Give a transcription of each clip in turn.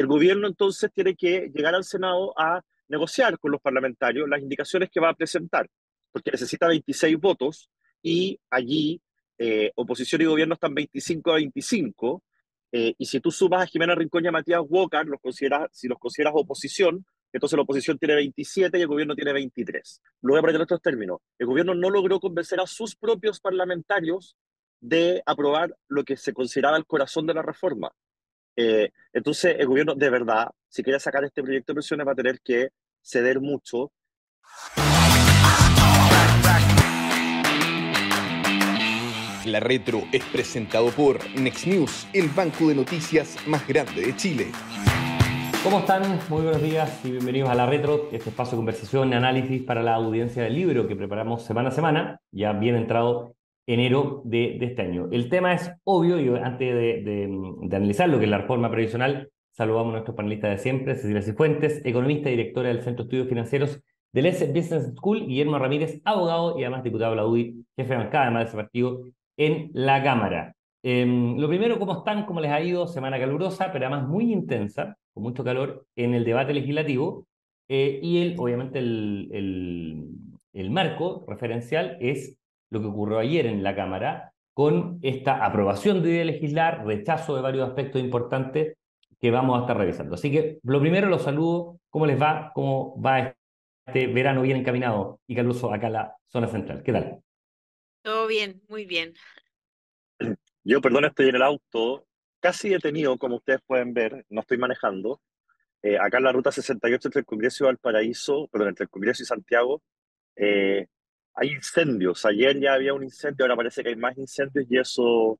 el gobierno entonces tiene que llegar al Senado a negociar con los parlamentarios las indicaciones que va a presentar, porque necesita 26 votos y allí eh, oposición y gobierno están 25 a 25, eh, y si tú sumas a Jimena Rincón y a Matías Walker, los consideras, si los consideras oposición, entonces la oposición tiene 27 y el gobierno tiene 23. Lo voy a poner en términos. El gobierno no logró convencer a sus propios parlamentarios de aprobar lo que se consideraba el corazón de la reforma. Eh, entonces, el gobierno, de verdad, si quiere sacar este proyecto de presiones, va a tener que ceder mucho. La Retro es presentado por Next News, el banco de noticias más grande de Chile. ¿Cómo están? Muy buenos días y bienvenidos a La Retro, este espacio de conversación y análisis para la audiencia del libro que preparamos semana a semana, ya bien entrado enero de, este año. El tema es obvio y antes de, analizar lo que es la reforma previsional, saludamos a nuestros panelistas de siempre, Cecilia Cifuentes, economista y directora del Centro de Estudios Financieros del S Business School, Guillermo Ramírez, abogado y además diputado de la UDI, jefe de bancada además de ese partido en la Cámara. Em, lo primero, ¿cómo están? ¿Cómo les ha ido? Semana calurosa, pero además muy intensa, con mucho calor en el debate legislativo. Eh, y el, obviamente el marco referencial es lo que ocurrió ayer en la Cámara con esta aprobación de legislar, rechazo de varios aspectos importantes que vamos a estar revisando. Así que lo primero los saludo, ¿cómo les va? ¿Cómo va este verano bien encaminado y caluroso acá en la zona central? ¿Qué tal? Todo bien, muy bien. Yo, perdón, estoy en el auto, casi detenido, como ustedes pueden ver, no estoy manejando. Eh, acá en la ruta 68 entre el Congreso y Valparaíso, perdón, entre el Congreso y Santiago, eh, hay incendios. Ayer ya había un incendio, ahora parece que hay más incendios y eso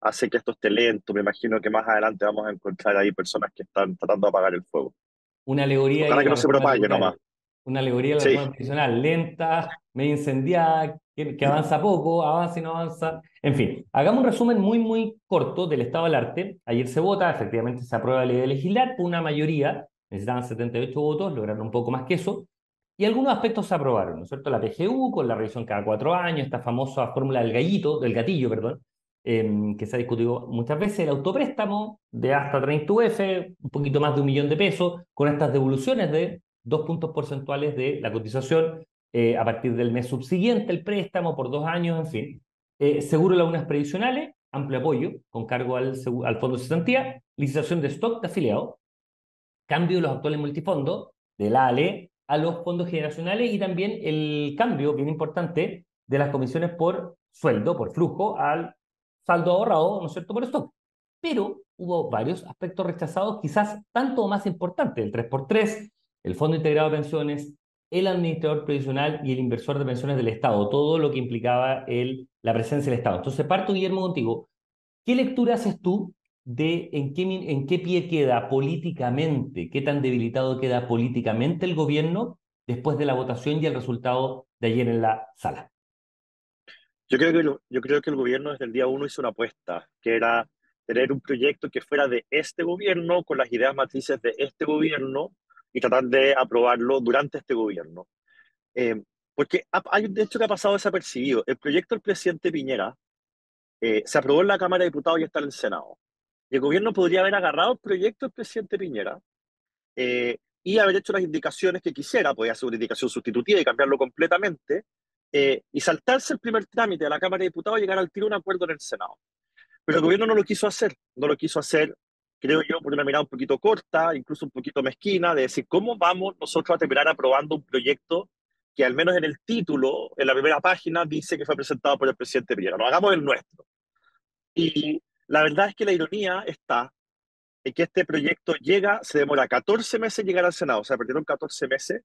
hace que esto esté lento. Me imagino que más adelante vamos a encontrar ahí personas que están tratando de apagar el fuego. Una alegoría. Para que no se propague nomás. Una alegoría de la sí. lenta, medio incendiada, que, avanza poco, avanza y no avanza. En fin, hagamos un resumen muy, muy corto del estado del arte. Ayer se vota, efectivamente se aprueba la ley de legislar, una mayoría, necesitaban 78 votos, lograron un poco más que eso, y algunos aspectos se aprobaron, ¿no es cierto? La PGU, con la revisión cada cuatro años, esta famosa fórmula del gallito, del gatillo, perdón, em, que se ha discutido muchas veces, el autopréstamo de hasta 30 UF, un poquito más de un millón de pesos, con estas devoluciones de dos puntos porcentuales de la cotización eh, a partir del mes subsiguiente, el préstamo por dos años, en fin. Eh, seguro de lagunas previsionales, amplio apoyo con cargo al, Fondo de Cesantía, licitación de stock de afiliados, cambio de los actuales multifondos, del ALE a los fondos generacionales y también el cambio, bien importante, de las comisiones por sueldo, por flujo, al saldo ahorrado, ¿no es cierto?, por stock. Pero hubo varios aspectos rechazados, quizás tanto más importantes, el 3x3, el Fondo Integrado de Pensiones, el administrador previsional y el inversor de pensiones del Estado, todo lo que implicaba el, la presencia del Estado. Entonces, parto, Guillermo, contigo. ¿Qué lectura haces tú de en qué, en qué pie queda políticamente, qué tan debilitado queda políticamente el gobierno después de la votación y el resultado de ayer en la sala? Yo creo que, yo creo que el gobierno desde el día uno hizo una apuesta, que era tener un proyecto que fuera de este gobierno, con las ideas matrices de este gobierno, y tratar de aprobarlo durante este gobierno. Eh, porque hay un hecho que ha pasado desapercibido. El proyecto del presidente Piñera eh, se aprobó en la Cámara de Diputados y está en el Senado. Y el gobierno podría haber agarrado el proyecto del presidente Piñera eh, y haber hecho las indicaciones que quisiera, podía hacer una indicación sustitutiva y cambiarlo completamente, y saltarse el primer trámite de la Cámara de Diputados y llegar al tiro de un acuerdo en el Senado. Pero el gobierno no lo quiso hacer, no lo quiso hacer creo yo, por una mirada un poquito corta, incluso un poquito mezquina, de decir, ¿cómo vamos nosotros a terminar aprobando un proyecto que al menos en el título, en la primera página, dice que fue presentado por el presidente Piñera? No hagamos el nuestro. Y la verdad es que la ironía está en que este proyecto llega, se demora 14 meses llegar al Senado, o sea, perdieron 14 meses,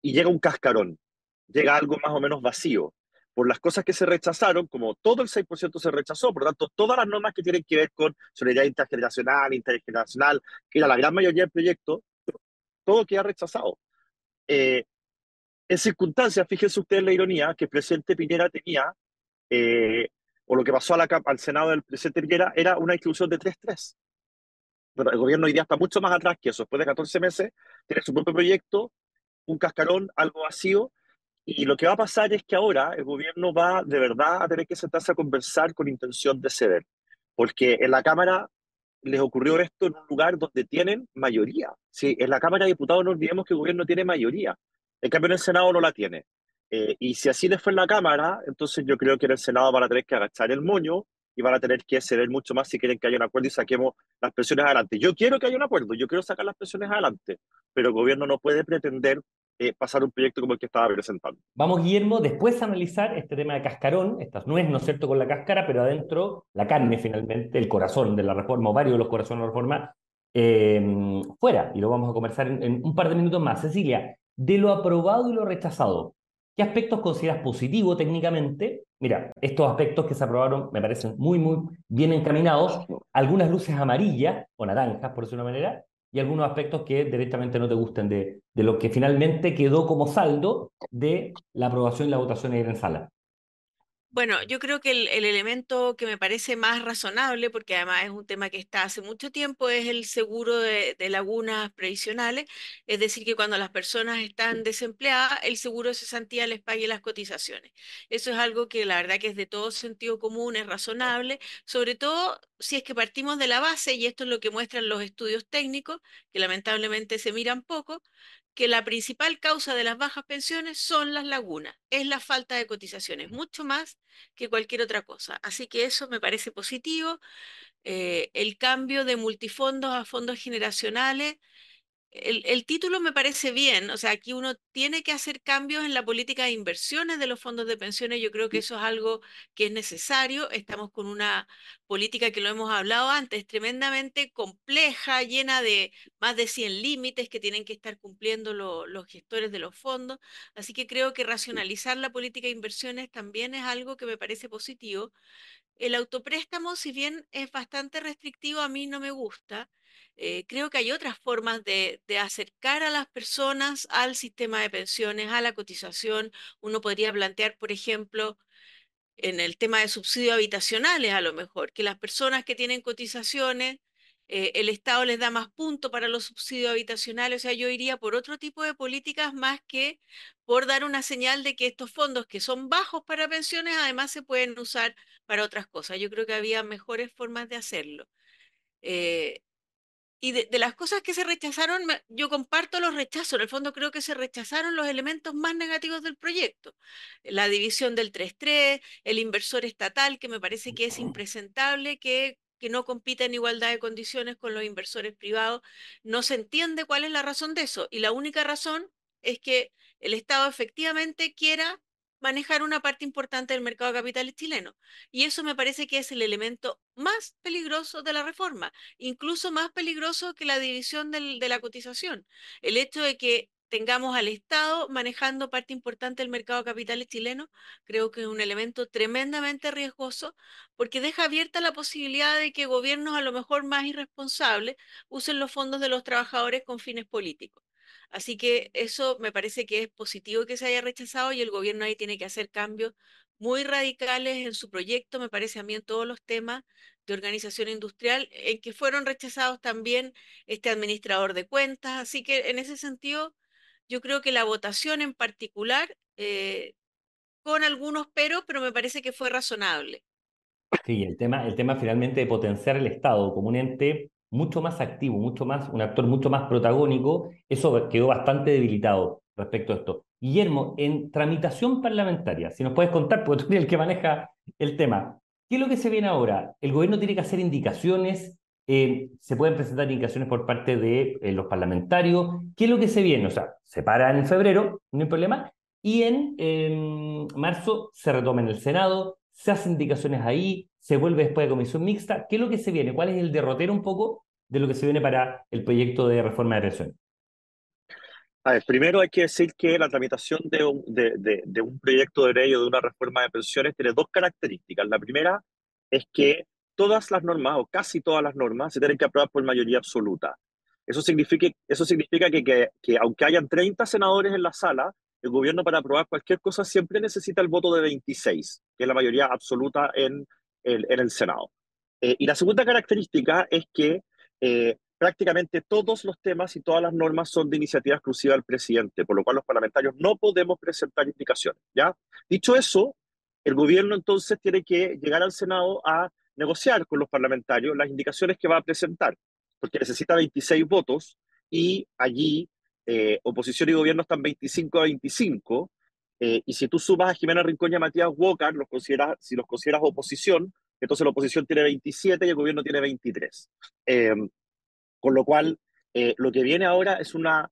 y llega un cascarón, llega algo más o menos vacío por las cosas que se rechazaron, como todo el 6% se rechazó, por lo tanto, todas las normas que tienen que ver con solidaridad intergeneracional, intergeneracional, que era la gran mayoría del proyecto, todo queda rechazado. Eh, en circunstancias, fíjense ustedes la ironía, que el presidente Piñera tenía, eh, o lo que pasó a la, al Senado del presidente Piñera, era una distribución de 3-3. Pero el gobierno hoy día está mucho más atrás que eso. Después de 14 meses, tiene su propio proyecto, un cascarón, algo vacío, y lo que va a pasar es que ahora el gobierno va de verdad a tener que sentarse a conversar con intención de ceder, porque en la Cámara les ocurrió esto en un lugar donde tienen mayoría. Sí, en la Cámara de Diputados no olvidemos que el gobierno tiene mayoría. En cambio, en el Senado no la tiene. Eh, y si así les fue en la Cámara, entonces yo creo que en el Senado van a tener que agachar el moño y van a tener que ceder mucho más si quieren que haya un acuerdo y saquemos las pensiones adelante. Yo quiero que haya un acuerdo, yo quiero sacar las pensiones adelante, pero el gobierno no puede pretender eh, pasar un proyecto como el que estaba presentando. Vamos, Guillermo, después a analizar este tema de cascarón, estas nueces, ¿no es cierto?, con la cáscara, pero adentro la carne finalmente, el corazón de la reforma, o varios de los corazones de la reforma, eh, fuera. Y lo vamos a conversar en un par de minutos más. Cecilia, de lo aprobado y lo rechazado, ¿qué aspectos consideras positivo técnicamente? Mira, estos aspectos que se aprobaron me parecen muy, muy bien encaminados. Algunas luces amarillas o naranjas, por decirlo de una manera, y algunos aspectos que directamente no te gusten de, de lo que finalmente quedó como saldo de la aprobación y la votación ayer en sala. Bueno, yo creo que el, elemento que me parece más razonable, porque además es un tema que está hace mucho tiempo, es el seguro de, lagunas previsionales. Es decir, que cuando las personas están desempleadas, el seguro de cesantía les pague las cotizaciones. Eso es algo que la verdad que es de todo sentido común, es razonable, sobre todo si es que partimos de la base, y esto es lo que muestran los estudios técnicos, que lamentablemente se miran poco, que la principal causa de las bajas pensiones son las lagunas, es la falta de cotizaciones, mucho más que cualquier otra cosa. Así que eso me parece positivo. Eh, el cambio de multifondos a fondos generacionales el, título me parece bien, o sea, aquí uno tiene que hacer cambios en la política de inversiones de los fondos de pensiones, yo creo que eso es algo que es necesario, estamos con una política que lo hemos hablado antes, tremendamente compleja, llena de más de 100 límites que tienen que estar cumpliendo los gestores de los fondos, así que creo que racionalizar la política de inversiones también es algo que me parece positivo. El autopréstamo, si bien es bastante restrictivo, a mí no me gusta. Eh, creo que hay otras formas de, acercar a las personas al sistema de pensiones, a la cotización. Uno podría plantear, por ejemplo, en el tema de subsidios habitacionales, a lo mejor, que las personas que tienen cotizaciones, eh, el Estado les da más puntos para los subsidios habitacionales. O sea, yo iría por otro tipo de políticas más que por dar una señal de que estos fondos que son bajos para pensiones, además se pueden usar para otras cosas. Yo creo que había mejores formas de hacerlo. Eh, y de, las cosas que se rechazaron, yo comparto los rechazos. En el fondo creo que se rechazaron los elementos más negativos del proyecto. La división del 3-3, el inversor estatal, que me parece que es impresentable, que, que no compita en igualdad de condiciones con los inversores privados. No se entiende cuál es la razón de eso. Y la única razón es que el Estado efectivamente quiera manejar una parte importante del mercado de chileno. Y eso me parece que es el elemento más peligroso de la reforma, incluso más peligroso que la división de la cotización. El hecho de que tengamos al Estado manejando parte importante del mercado de chileno, creo que es un elemento tremendamente riesgoso porque deja abierta la posibilidad de que gobiernos a lo mejor más irresponsables usen los fondos de los trabajadores con fines políticos. Así que eso me parece que es positivo que se haya rechazado y el gobierno ahí tiene que hacer cambios muy radicales en su proyecto, me parece a mí en todos los temas de organización industrial, en que fueron rechazados también este administrador de cuentas. Así que en ese sentido, yo creo que la votación en particular, eh, con algunos peros, pero me parece que fue razonable. Sí, el tema, el tema finalmente de potenciar el Estado como un ente mucho más activo, mucho más, un actor mucho más protagónico, eso quedó bastante debilitado respecto a esto. Guillermo, en tramitación parlamentaria, si nos puedes contar, porque tú eres el que maneja el tema, ¿qué es lo que se viene ahora? ¿El gobierno tiene que hacer indicaciones? Eh, ¿Se pueden presentar indicaciones por parte de eh, los parlamentarios? ¿Qué es lo que se viene? O sea, se para en febrero, no hay problema, y en em, marzo se retoma en el Senado, se hacen indicaciones ahí, se vuelve después de comisión mixta. ¿Qué es lo que se viene? ¿Cuál es el derrotero un poco de lo que se viene para el proyecto de reforma de pensiones? A ver, primero hay que decir que la tramitación de un, de, de, un proyecto de ley o de una reforma de pensiones tiene dos características. La primera es que todas las normas, o casi todas las normas, se tienen que aprobar por mayoría absoluta. Eso significa, eso significa que, que, que, aunque hayan 30 senadores en la sala, el gobierno para aprobar cualquier cosa siempre necesita el voto de 26, que es la mayoría absoluta en el, en el Senado. Eh, y la segunda característica es que eh, prácticamente todos los temas y todas las normas son de iniciativa exclusiva del presidente, por lo cual los parlamentarios no podemos presentar indicaciones. ¿ya? Dicho eso, el gobierno entonces tiene que llegar al Senado a negociar con los parlamentarios las indicaciones que va a presentar, porque necesita 26 votos y allí eh, oposición y gobierno están 25 a 25, eh, y si tú sumas a Jimena Rincón y a Matías Walker, los consideras, si los consideras oposición, entonces la oposición tiene 27 y el gobierno tiene 23. Eh, con lo cual, lo que viene ahora es una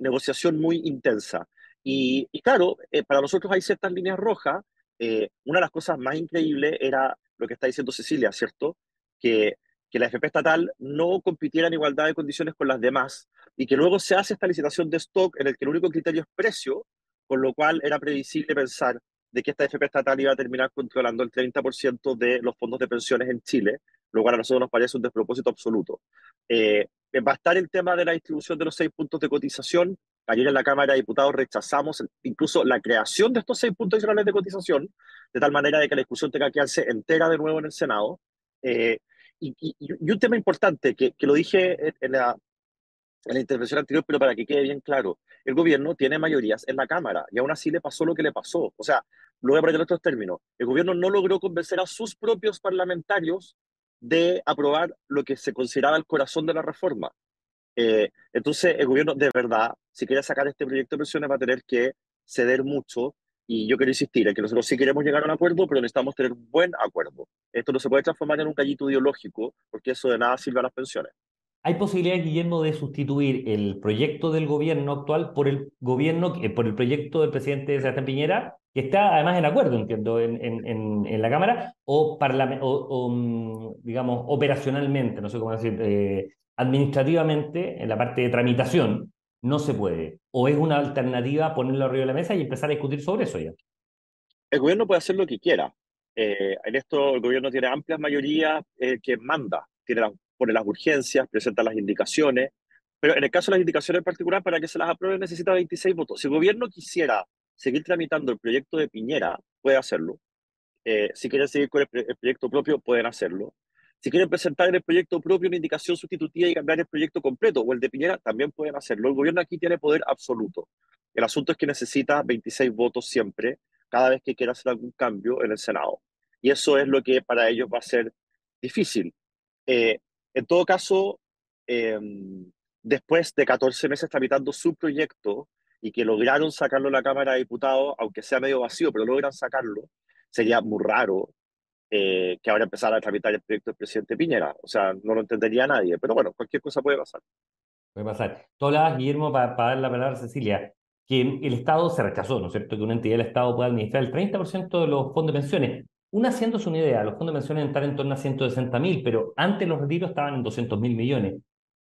negociación muy intensa. Y, y claro, para nosotros hay ciertas líneas rojas. una de las cosas más increíbles era lo que está diciendo Cecilia, ¿cierto? Que, que la FP estatal no compitiera en igualdad de condiciones con las demás y que luego se hace esta licitación de stock en el que el único criterio es precio, con lo cual era previsible pensar de que esta FP estatal iba a terminar controlando el 30% de los fondos de pensiones en Chile, lo cual a nosotros nos parece un despropósito absoluto. Eh, va a estar el tema de la distribución de los seis puntos de cotización. Ayer en la Cámara de Diputados rechazamos incluso la creación de estos seis puntos adicionales de cotización, de tal manera de que la discusión tenga que quedarse entera de nuevo en el Senado. Eh, y, un tema importante, que, que lo dije en la, en la intervención anterior, pero para que quede bien claro, el gobierno tiene mayorías en la Cámara y aún así le pasó lo que le pasó. O sea, lo voy a poner en otros términos. El gobierno no logró convencer a sus propios parlamentarios de aprobar lo que se consideraba el corazón de la reforma. Eh, entonces, el gobierno de verdad, si quiere sacar este proyecto de pensiones, va a tener que ceder mucho. Y yo quiero insistir en que nosotros sí queremos llegar a un acuerdo, pero necesitamos tener un buen acuerdo. Esto no se puede transformar en un gallito ideológico, porque eso de nada sirve a las pensiones. ¿Hay posibilidad, Guillermo, de sustituir el proyecto del gobierno actual por el gobierno, eh, por el proyecto del presidente Sebastián Piñera, que está además en acuerdo, entiendo, en, en, en la Cámara, o, o, mm, digamos, operacionalmente, no sé cómo decir, eh, administrativamente, en la parte de tramitación, no se puede? ¿O es una alternativa ponerlo arriba de la mesa y empezar a discutir sobre eso ya? El gobierno puede hacer lo que quiera. Eh, en esto el gobierno tiene amplias mayorías que manda, tiene la pone las urgencias, presenta las indicaciones, pero en el caso de las indicaciones en particular, para que se las apruebe necesita 26 votos. Si el gobierno quisiera seguir tramitando el proyecto de Piñera, puede hacerlo. Eh, si quieren seguir con el, proyecto propio, pueden hacerlo. Si quieren presentar en el proyecto propio una indicación sustitutiva y cambiar el proyecto completo o el de Piñera, también pueden hacerlo. El gobierno aquí tiene poder absoluto. El asunto es que necesita 26 votos siempre, cada vez que quiera hacer algún cambio en el Senado. Y eso es lo que para ellos va a ser difícil. Eh, en todo caso, em, después de 14 meses tramitando su proyecto y que lograron sacarlo en la Cámara de Diputados, aunque sea medio vacío, pero logran sacarlo, sería muy raro eh, que ahora empezara a tramitar el proyecto del presidente Piñera. O sea, no lo entendería nadie, pero bueno, cualquier cosa puede pasar. Puede pasar. Tú Guillermo, para, para dar la palabra a Cecilia, que el Estado se rechazó, ¿no es cierto?, que una entidad del Estado pueda administrar el 30% de los fondos de pensiones. Una haciéndose una idea, los fondos de pensiones están en torno a 160 mil, pero antes los retiros estaban en 200 mil millones.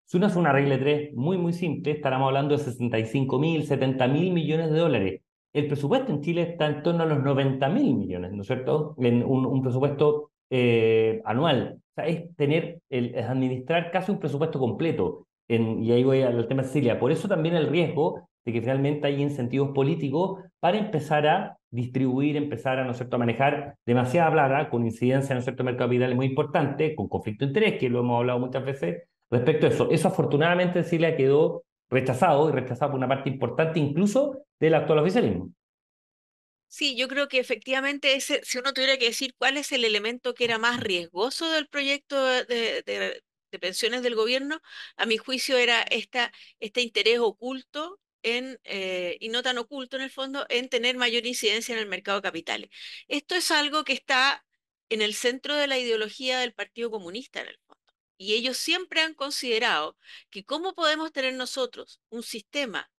Si uno hace una regla de tres muy, muy simple, estaremos hablando de 65 mil, 70 mil millones de dólares. El presupuesto en Chile está en torno a los 90 mil millones, ¿no es cierto? En un, presupuesto eh, anual. O sea, es tener, el, es administrar casi un presupuesto completo. Y ahí voy al tema de Cecilia. Por eso también el riesgo de que finalmente hay incentivos políticos para empezar a distribuir, empezar a, ¿no cierto?, a manejar demasiada plata con incidencia, ¿no cierto?, mercado capital muy importante, con conflicto de interés, que lo hemos hablado muchas veces respecto a eso. Eso afortunadamente en Chile quedó rechazado y rechazado por una parte importante incluso del actual oficialismo. Sí, yo creo que efectivamente ese, si uno tuviera que decir cuál es el elemento que era más riesgoso del proyecto de, pensiones del gobierno, a mi juicio era esta, este interés oculto en, eh, y no tan oculto en el fondo, en tener mayor incidencia en el mercado de capitales. Esto es algo que está en el centro de la ideología del Partido Comunista en el fondo. Y ellos siempre han considerado que cómo podemos tener nosotros un sistema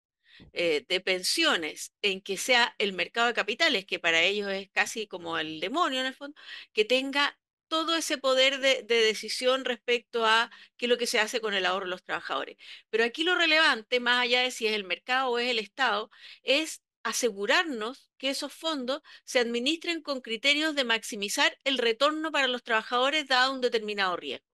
eh, de pensiones en que sea el mercado de capitales, que para ellos es casi como el demonio en el fondo, que tenga todo ese poder de, decisión respecto a qué es lo que se hace con el ahorro de los trabajadores. Pero aquí lo relevante, más allá de si es el mercado o es el Estado, es asegurarnos que esos fondos se administren con criterios de maximizar el retorno para los trabajadores dado un determinado riesgo.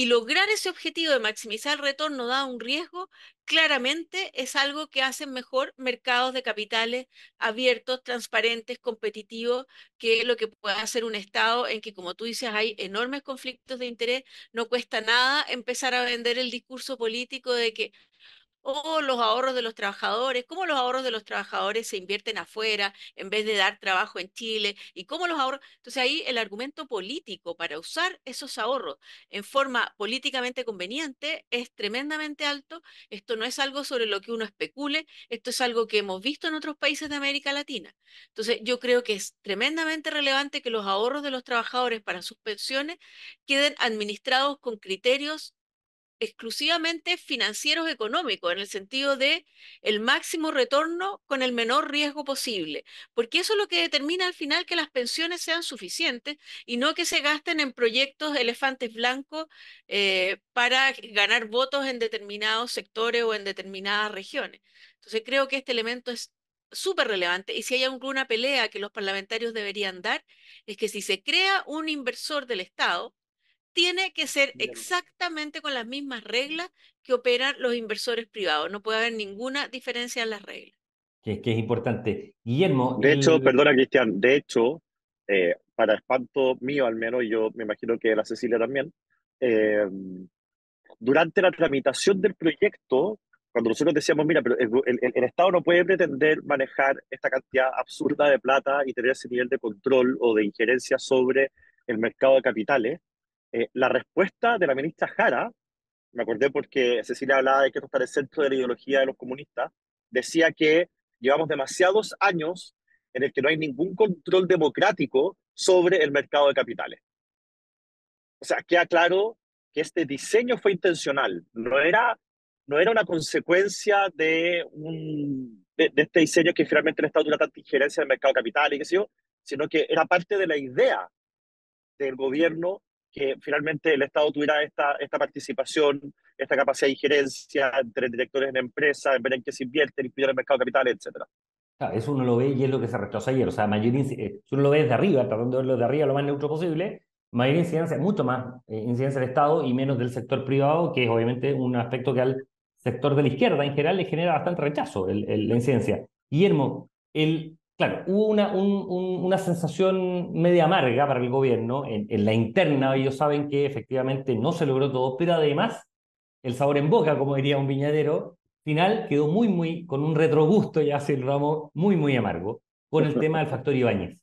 Y lograr ese objetivo de maximizar el retorno dado un riesgo, claramente es algo que hacen mejor mercados de capitales abiertos, transparentes, competitivos, que lo que puede hacer un Estado en que, como tú dices, hay enormes conflictos de interés, no cuesta nada empezar a vender el discurso político de que o los ahorros de los trabajadores, cómo los ahorros de los trabajadores se invierten afuera en vez de dar trabajo en Chile y cómo los ahorros. Entonces ahí el argumento político para usar esos ahorros en forma políticamente conveniente es tremendamente alto. Esto no es algo sobre lo que uno especule, esto es algo que hemos visto en otros países de América Latina. Entonces yo creo que es tremendamente relevante que los ahorros de los trabajadores para sus pensiones queden administrados con criterios exclusivamente financieros económicos, en el sentido de el máximo retorno con el menor riesgo posible, porque eso es lo que determina al final que las pensiones sean suficientes y no que se gasten en proyectos elefantes blancos eh, para ganar votos en determinados sectores o en determinadas regiones. Entonces creo que este elemento es súper relevante y si hay alguna pelea que los parlamentarios deberían dar, es que si se crea un inversor del Estado, tiene que ser exactamente con las mismas reglas que operan los inversores privados. No puede haber ninguna diferencia en las reglas. Que, que es importante. Guillermo. De hecho, perdona, Cristian, de hecho, eh, para espanto mío al menos, yo me imagino que la Cecilia también, eh, durante la tramitación del proyecto, cuando nosotros decíamos, mira, pero el, el, Estado no puede pretender manejar esta cantidad absurda de plata y tener ese nivel de control o de injerencia sobre el mercado de capitales, eh, la respuesta de la ministra Jara, me acordé porque Cecilia hablaba de que esto está en el centro de la ideología de los comunistas, decía que llevamos demasiados años en el que no hay ningún control democrático sobre el mercado de capitales. O sea, queda claro que este diseño fue intencional, no era, no era una consecuencia de, un, de, este diseño que finalmente el Estado tuviera tanta injerencia en el mercado de capitales y qué sé yo, sino que era parte de la idea del gobierno que finalmente el Estado tuviera esta, esta participación, esta capacidad de injerencia entre directores en empresas, en ver en qué se invierte, en el mercado de capital, etc. Claro, eso uno lo ve y es lo que se rechaza ayer. O sea, mayor eh, si uno lo ve desde arriba, tratando de verlo de arriba lo más neutro posible, mayor incidencia, mucho más eh, incidencia del Estado y menos del sector privado, que es obviamente un aspecto que al sector de la izquierda en general le genera bastante rechazo, el, la incidencia. Guillermo, el, Claro, hubo una, una sensación media amarga para el gobierno en, la interna. Ellos saben que efectivamente no se logró todo, pero además el sabor en boca, como diría un viñadero, final quedó muy, muy, con un retrogusto, ya se el ramo muy, muy amargo, con el tema del factor Ibáñez.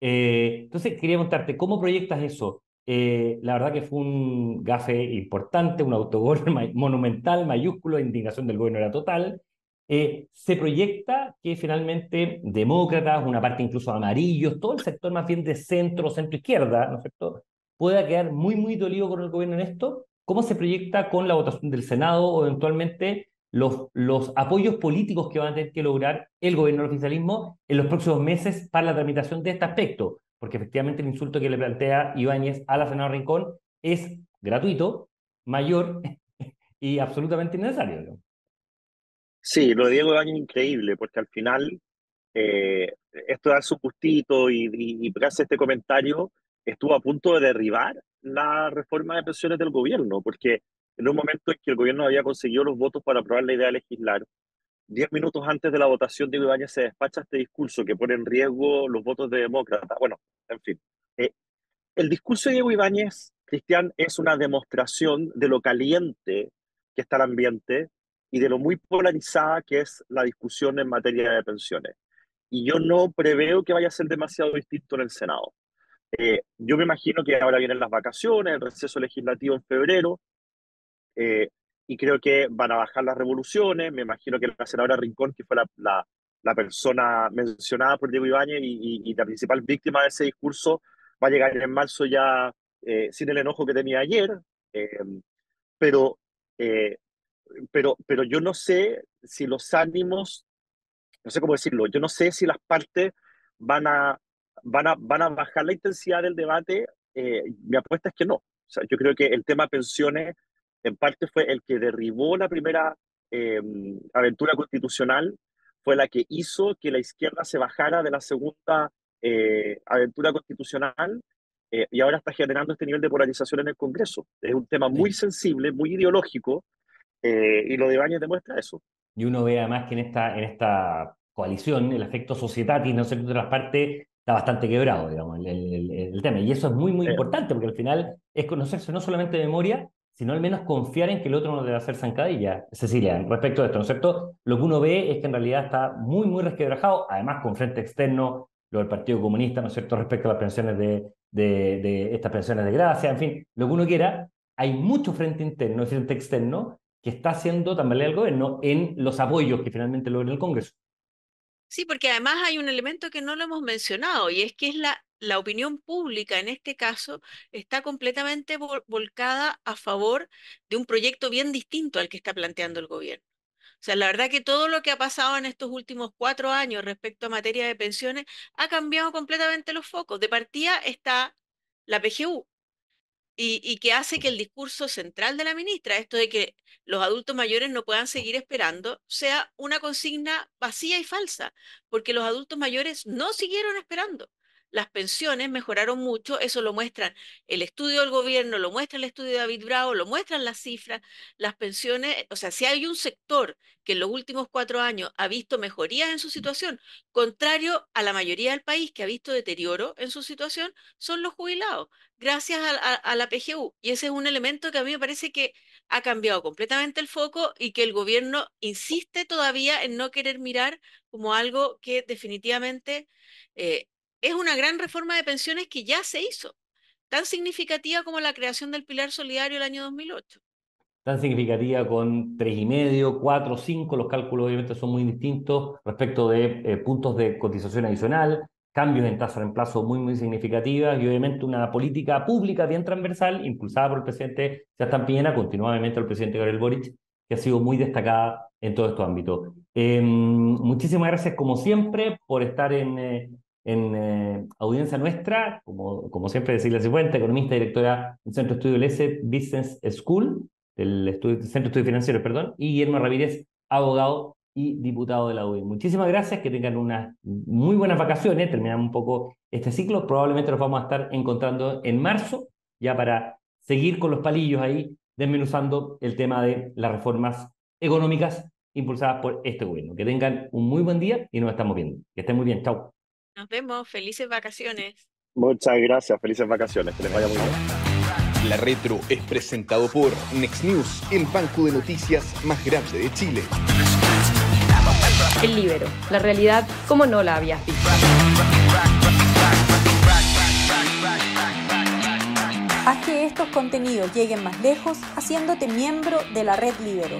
Eh, entonces, quería preguntarte, ¿cómo proyectas eso? Eh, la verdad que fue un gafe importante, un autogol monumental, mayúsculo, indignación del gobierno era total. Eh, se proyecta que finalmente demócratas, una parte incluso amarillos, todo el sector más bien de centro, centro-izquierda, ¿no es cierto?, pueda quedar muy, muy dolido con el gobierno en esto. ¿Cómo se proyecta con la votación del Senado o eventualmente los, los apoyos políticos que van a tener que lograr el gobierno del oficialismo en los próximos meses para la tramitación de este aspecto? Porque efectivamente el insulto que le plantea Ibáñez a la senadora Rincón es gratuito, mayor y absolutamente innecesario. Sí, lo de Diego Ibañez es increíble, porque al final eh, esto dar su gustito y, y, este comentario estuvo a punto de derribar la reforma de pensiones del gobierno, porque en un momento en que el gobierno había conseguido los votos para aprobar la idea de legislar, diez minutos antes de la votación, Diego Ibañez se despacha este discurso que pone en riesgo los votos de demócratas. Bueno, en fin. Eh, el discurso de Diego Ibáñez, Cristian, es una demostración de lo caliente que está el ambiente y de lo muy polarizada que es la discusión en materia de pensiones. Y yo no preveo que vaya a ser demasiado distinto en el Senado. Eh, yo me imagino que ahora vienen las vacaciones, el receso legislativo en febrero, eh, y creo que van a bajar las revoluciones. Me imagino que la senadora Rincón, que fue la, la, persona mencionada por Diego Ibáñez y, y, la principal víctima de ese discurso, va a llegar en marzo ya eh, sin el enojo que tenía ayer. pero pero, pero yo no sé si los ánimos, no sé cómo decirlo, yo no sé si las partes van a, van a, van a bajar la intensidad del debate. Eh, mi apuesta es que no. O sea, yo creo que el tema pensiones en parte fue el que derribó la primera em, aventura constitucional, fue la que hizo que la izquierda se bajara de la segunda eh, aventura constitucional eh, y ahora está generando este nivel de polarización en el Congreso. Es un tema muy sensible, muy ideológico, eh, y lo de Baños demuestra eso. Y uno ve además que en esta, en esta coalición el efecto societatis, no sé, de otras partes, está bastante quebrado, digamos, el, el, tema. Y eso es muy, muy importante, porque al final es conocerse no solamente de memoria, sino al menos confiar en que el otro no debe hacer zancadilla. Cecilia, respecto a esto, ¿no es cierto? Lo que uno ve es que en realidad está muy, muy resquebrajado, además con frente externo, lo del Partido Comunista, ¿no es cierto?, respecto a las pensiones de, de, estas pensiones de gracia, en fin, lo que uno quiera, hay mucho frente interno y frente externo que está haciendo también el gobierno en los apoyos que finalmente logra el Congreso. Sí, porque además hay un elemento que no lo hemos mencionado y es que es la, la opinión pública en este caso está completamente volcada a favor de un proyecto bien distinto al que está planteando el gobierno. O sea, la verdad que todo lo que ha pasado en estos últimos cuatro años respecto a materia de pensiones ha cambiado completamente los focos. De partida está la PGU, y, que hace que el discurso central de la ministra, esto de que los adultos mayores no puedan seguir esperando, sea una consigna vacía y falsa, porque los adultos mayores no siguieron esperando las pensiones mejoraron mucho, eso lo muestran el estudio del gobierno, lo muestra el estudio de David Bravo, lo muestran las cifras, las pensiones, o sea, si hay un sector que en los últimos cuatro años ha visto mejorías en su situación, contrario a la mayoría del país que ha visto deterioro en su situación, son los jubilados, gracias a, la PGU. Y ese es un elemento que a mí me parece que ha cambiado completamente el foco y que el gobierno insiste todavía en no querer mirar como algo que definitivamente... Eh, es una gran reforma de pensiones que ya se hizo, tan significativa como la creación del Pilar Solidario el año 2008. Tan significativa con tres y medio, cuatro, cinco, los cálculos obviamente son muy distintos respecto de eh, puntos de cotización adicional, cambios en tasa de reemplazo muy, muy significativas y obviamente una política pública bien transversal impulsada por el presidente Sebastián Piñera, continuamente el presidente Gabriel Boric, que ha sido muy destacada en todo estos ámbitos. Em, muchísimas gracias como siempre por estar en, eh, en eh, audiencia nuestra, como, como siempre decirle Cifuente, economista y directora del Centro de Estudio S Business School, del estudio, Centro de Estudios Financieros, perdón, y Guillermo Ramírez, abogado y diputado de la UDI. Muchísimas gracias, que tengan unas muy buenas vacaciones, terminamos un poco este ciclo, probablemente los vamos a estar encontrando en marzo, ya para seguir con los palillos ahí, desmenuzando el tema de las reformas económicas impulsadas por este gobierno. Que tengan un muy buen día y nos estamos viendo. Que estén muy bien. Chao. Nos vemos, felices vacaciones. Muchas gracias, felices vacaciones, que les vaya muy bien. La Retro es presentado por Next News, el banco de noticias más grande de Chile. El Libero, la realidad como no la habías visto. Haz que estos contenidos lleguen más lejos haciéndote miembro de la red Libero.